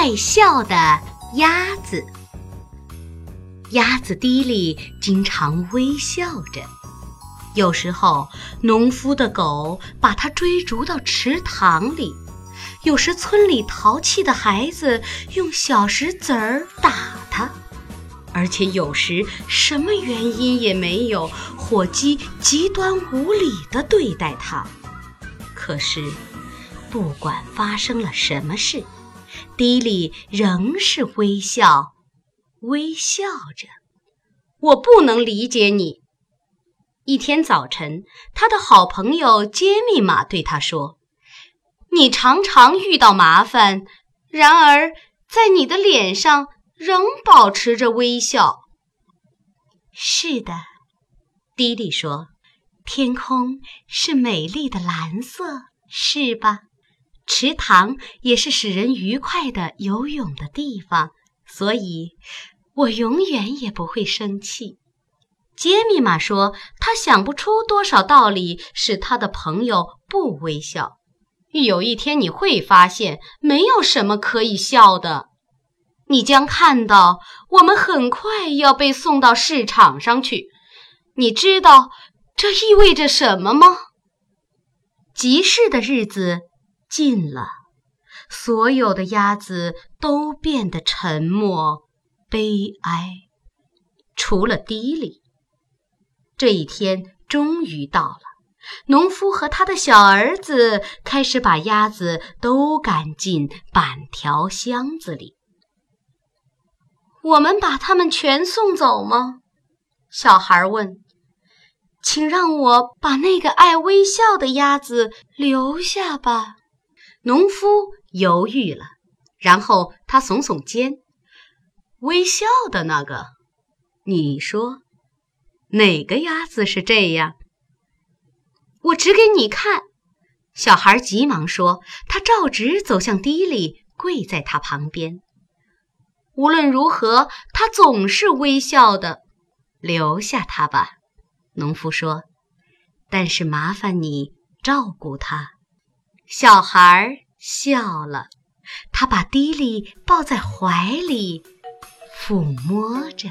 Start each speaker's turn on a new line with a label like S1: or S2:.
S1: 爱笑的鸭子。鸭子迪利经常微笑着，有时候农夫的狗把它追逐到池塘里，有时村里淘气的孩子用小石子儿打它，而且有时什么原因也没有，火鸡极端无理地对待它。可是，不管发生了什么事，迪利仍是微笑，微笑着。我不能理解你。一天早晨，他的好朋友杰米玛对他说：“你常常遇到麻烦，然而在你的脸上仍保持着微笑。”是的，迪丽说：“天空是美丽的蓝色，是吧？池塘也是使人愉快的游泳的地方，所以。”我永远也不会生气。杰米玛说：“他想不出多少道理使他的朋友不微笑。有一天你会发现，没有什么可以笑的。你将看到，我们很快要被送到市场上去。你知道这意味着什么吗？集市的日子近了，所有的鸭子都变得沉默。”悲哀，除了迪里。这一天终于到了，农夫和他的小儿子开始把鸭子都赶进板条箱子里。我们把它们全送走吗？小孩问。请让我把那个爱微笑的鸭子留下吧。农夫犹豫了，然后他耸耸肩。微笑的那个，你说哪个鸭子是这样？我指给你看。小孩急忙说，他照直走向迪里，跪在他旁边。无论如何，他总是微笑的。留下他吧，农夫说。但是麻烦你照顾他。小孩笑了，他把迪丽抱在怀里。抚摸着。